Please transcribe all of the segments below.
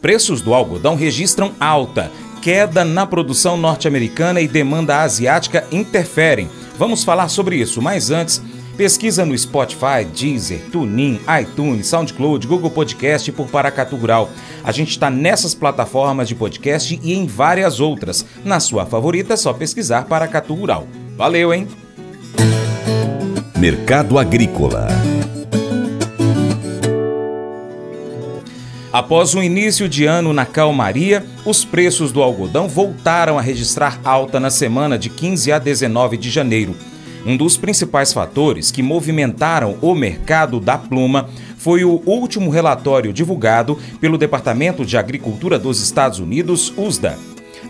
Preços do algodão registram alta. Queda na produção norte-americana e demanda asiática interferem. Vamos falar sobre isso, mas antes, pesquisa no Spotify, Deezer, TuneIn, iTunes, SoundCloud, Google Podcast por Paracatu Rural. A gente está nessas plataformas de podcast e em várias outras. Na sua favorita é só pesquisar Paracatu Rural. Valeu, hein? Mercado Agrícola Após o início de ano na calmaria, os preços do algodão voltaram a registrar alta na semana de 15 a 19 de janeiro. Um dos principais fatores que movimentaram o mercado da pluma foi o último relatório divulgado pelo Departamento de Agricultura dos Estados Unidos, USDA.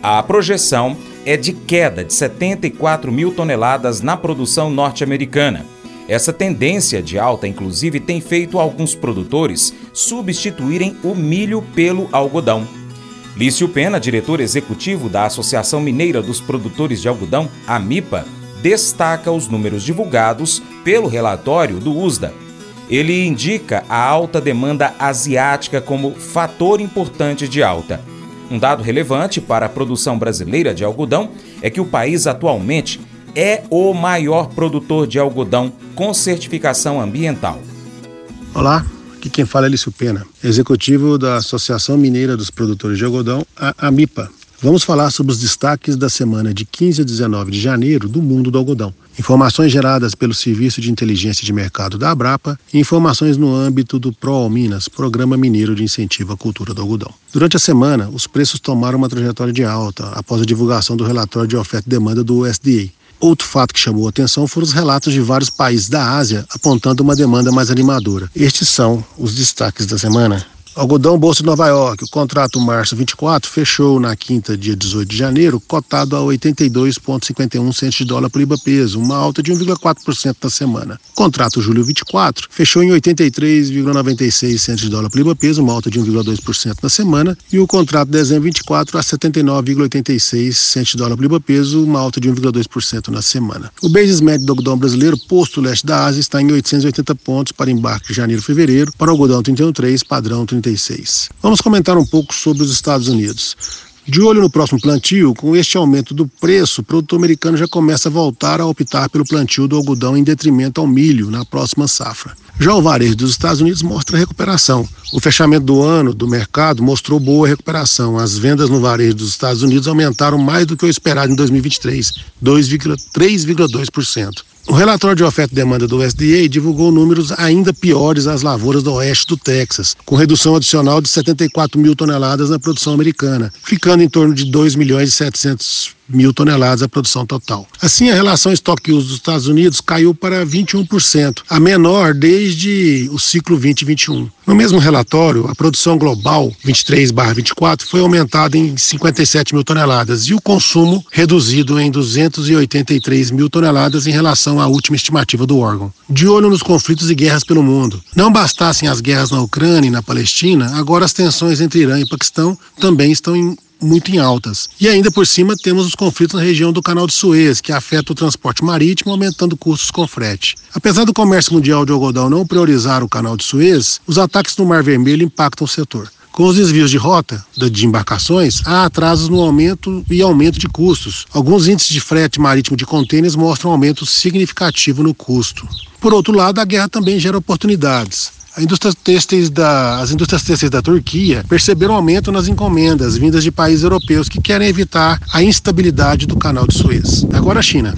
A projeção é de queda de 74 mil toneladas na produção norte-americana. Essa tendência de alta, inclusive, tem feito alguns produtores substituírem o milho pelo algodão. Lício Pena, diretor executivo da Associação Mineira dos Produtores de Algodão, AMIPA, destaca os números divulgados pelo relatório do USDA. Ele indica a alta demanda asiática como fator importante de alta. Um dado relevante para a produção brasileira de algodão é que o país atualmente é o maior produtor de algodão com certificação ambiental. Olá, aqui quem fala é Lício Pena, executivo da Associação Mineira dos Produtores de Algodão, a AMIPA. Vamos falar sobre os destaques da semana de 15 a 19 de janeiro do mundo do algodão. Informações geradas pelo Serviço de Inteligência de Mercado da Abrapa e informações no âmbito do ProAl Minas, Programa Mineiro de Incentivo à Cultura do Algodão. Durante a semana, os preços tomaram uma trajetória de alta após a divulgação do relatório de oferta e demanda do USDA, Outro fato que chamou a atenção foram os relatos de vários países da Ásia apontando uma demanda mais animadora. Estes são os destaques da semana. Algodão Bolsa de Nova York, o contrato março 24 fechou na quinta, dia 18 de janeiro, cotado a 82,51 centos de dólar por libra peso, uma alta de 1,4% na semana. O contrato julho 24 fechou em 83,96 centos de dólar por libra peso, uma alta de 1,2% na semana, e o contrato dezembro 24 a 79,86 centos de dólar por libra peso, uma alta de 1,2% na semana. O basis médio do algodão brasileiro, posto leste da Ásia, está em 880 pontos para embarque de janeiro-fevereiro, para o algodão 31,3, padrão 31 Vamos comentar um pouco sobre os Estados Unidos. De olho no próximo plantio, com este aumento do preço, o produtor americano já começa a voltar a optar pelo plantio do algodão em detrimento ao milho na próxima safra. Já o varejo dos Estados Unidos mostra recuperação. O fechamento do ano do mercado mostrou boa recuperação. As vendas no varejo dos Estados Unidos aumentaram mais do que o esperado em 2023, 3,2%. O relatório de oferta e demanda do USDA divulgou números ainda piores às lavouras do oeste do Texas, com redução adicional de 74 mil toneladas na produção americana, ficando em torno de 2 milhões e 700 mil toneladas a produção total. Assim, a relação estoque-uso dos Estados Unidos caiu para 21%, a menor desde o ciclo 2021. No mesmo relatório, a produção global 23/24 foi aumentada em 57 mil toneladas e o consumo reduzido em 283 mil toneladas em relação à última estimativa do órgão. De olho nos conflitos e guerras pelo mundo. Não bastassem as guerras na Ucrânia e na Palestina, agora as tensões entre Irã e Paquistão também estão em muito em altas. E ainda por cima temos os conflitos na região do Canal de Suez, que afeta o transporte marítimo, aumentando custos com frete. Apesar do comércio mundial de algodão não priorizar o Canal de Suez, os ataques no Mar Vermelho impactam o setor. Com os desvios de rota de embarcações, há atrasos no aumento e aumento de custos. Alguns índices de frete marítimo de contêineres mostram um aumento significativo no custo. Por outro lado, a guerra também gera oportunidades. Indústria têxteis da, as indústrias têxteis da Turquia perceberam aumento nas encomendas vindas de países europeus que querem evitar a instabilidade do canal de Suez. Agora a China.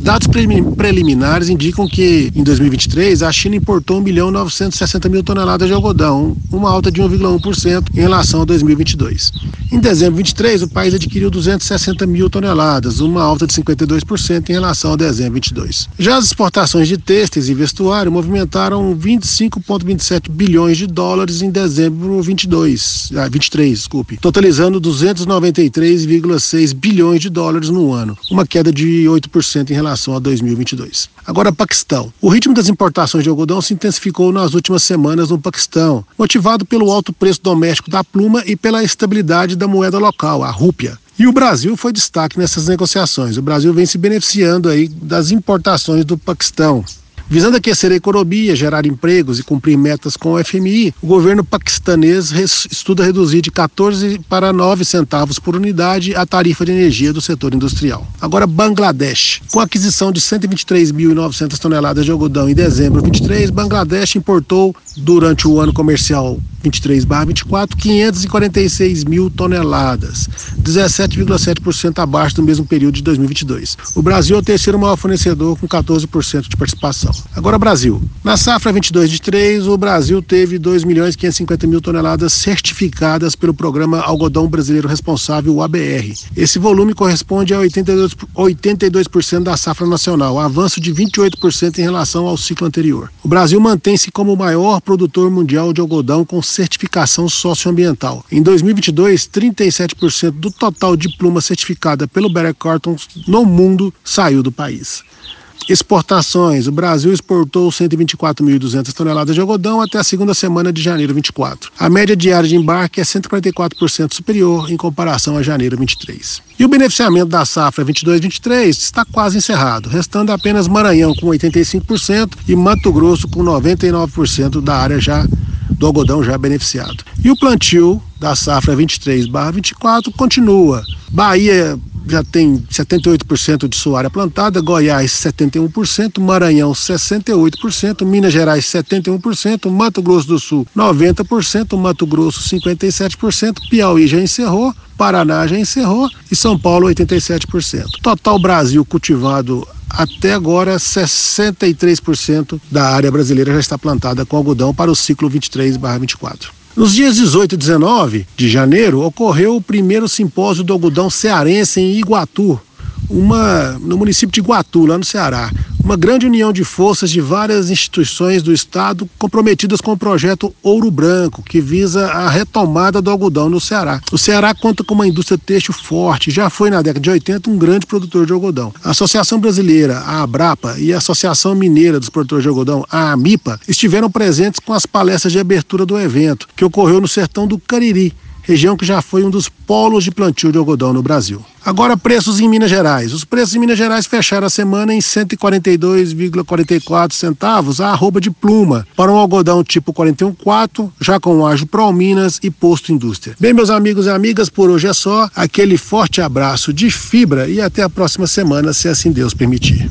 Dados preliminares indicam que em 2023 a China importou 1 milhão 960 mil toneladas de algodão, uma alta de 1,1% em relação a 2022. Em dezembro de 2023, o país adquiriu 260 mil toneladas, uma alta de 52% em relação a dezembro de 2022. Já as exportações de têxteis e vestuário movimentaram 25,27 bilhões de dólares em dezembro de 22, ah, 23, desculpe, totalizando 293,6 bilhões de dólares no ano, uma queda de 8% em relação relação a 2022. Agora, Paquistão. O ritmo das importações de algodão se intensificou nas últimas semanas no Paquistão, motivado pelo alto preço doméstico da pluma e pela estabilidade da moeda local, a rúpia. E o Brasil foi destaque nessas negociações. O Brasil vem se beneficiando aí das importações do Paquistão. Visando aquecer a economia, gerar empregos e cumprir metas com o FMI, o governo paquistanês estuda reduzir de 14 para 9 centavos por unidade a tarifa de energia do setor industrial. Agora, Bangladesh. Com a aquisição de 123.900 toneladas de algodão em dezembro de 23, Bangladesh importou durante o ano comercial 23/24 546 mil toneladas, 17,7% abaixo do mesmo período de 2022. O Brasil é o terceiro maior fornecedor com 14% de participação. Agora Brasil. Na safra 22/23, o Brasil teve 2 milhões 550 mil toneladas certificadas pelo programa Algodão Brasileiro Responsável, o ABR. Esse volume corresponde a 82%, 82% da safra nacional, avanço de 28% em relação ao ciclo anterior. O Brasil mantém-se como o maior produtor mundial de algodão com certificação socioambiental. Em 2022, 37% do total de pluma certificada pelo Better Cartons no mundo saiu do país. Exportações: o Brasil exportou 124.200 toneladas de algodão até a segunda semana de janeiro 24. A média diária de embarque é 144% superior em comparação a janeiro 23. E o beneficiamento da safra 22-23 está quase encerrado, restando apenas Maranhão com 85% e Mato Grosso com 99% da área já do algodão já beneficiado. E o plantio da safra 23/24 continua. Bahia já tem 78% de sua área plantada, Goiás 71%, Maranhão 68%, Minas Gerais 71%, Mato Grosso do Sul 90%, Mato Grosso 57%, Piauí já encerrou, Paraná já encerrou e São Paulo 87%. Total Brasil cultivado até agora, 63% da área brasileira já está plantada com algodão para o ciclo 23/24. Nos dias 18 e 19 de janeiro, ocorreu o primeiro simpósio do algodão cearense em Iguatu, uma, no município de Iguatu, lá no Ceará uma grande união de forças de várias instituições do Estado comprometidas com o projeto Ouro Branco, que visa a retomada do algodão no Ceará. O Ceará conta com uma indústria têxtil forte, já foi na década de 80 um grande produtor de algodão. A Associação Brasileira, a Abrapa, e a Associação Mineira dos Produtores de Algodão, a AMIPA, estiveram presentes com as palestras de abertura do evento, que ocorreu no sertão do Cariri, região que já foi um dos polos de plantio de algodão no Brasil. Agora, preços em Minas Gerais. Os preços em Minas Gerais fecharam a semana em 142,44 centavos a arroba de pluma para um algodão tipo 41,4, já com ágio Pro Minas e posto indústria. Bem, meus amigos e amigas, por hoje é só. Aquele forte abraço de fibra e até a próxima semana, se assim Deus permitir.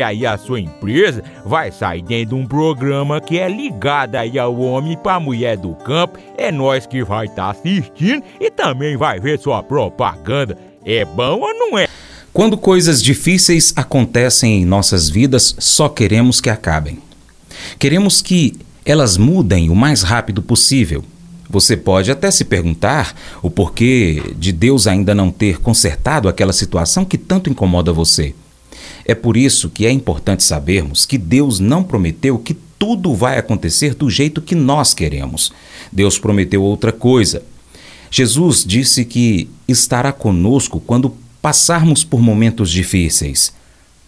aí a sua empresa vai sair dentro de um programa que é ligado aí ao homem para mulher do campo. É nós que vai estar tá assistindo e também vai ver sua propaganda. É bom ou não é? Quando coisas difíceis acontecem em nossas vidas, só queremos que acabem. Queremos que elas mudem o mais rápido possível. Você pode até se perguntar o porquê de Deus ainda não ter consertado aquela situação que tanto incomoda você. É por isso que é importante sabermos que Deus não prometeu que tudo vai acontecer do jeito que nós queremos. Deus prometeu outra coisa. Jesus disse que estará conosco quando passarmos por momentos difíceis.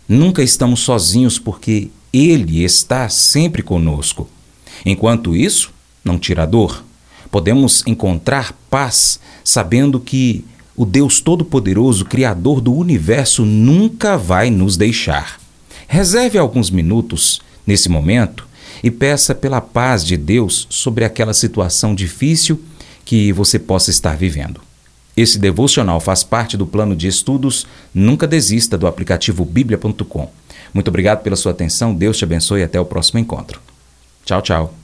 Nunca estamos sozinhos porque Ele está sempre conosco. Enquanto isso, não tira dor. Podemos encontrar paz sabendo que o Deus Todo-Poderoso, Criador do universo, nunca vai nos deixar. Reserve alguns minutos nesse momento e peça pela paz de Deus sobre aquela situação difícil que você possa estar vivendo. Esse devocional faz parte do plano de estudos Nunca Desista do aplicativo bíblia.com. Muito obrigado pela sua atenção, Deus te abençoe e até o próximo encontro. Tchau, tchau.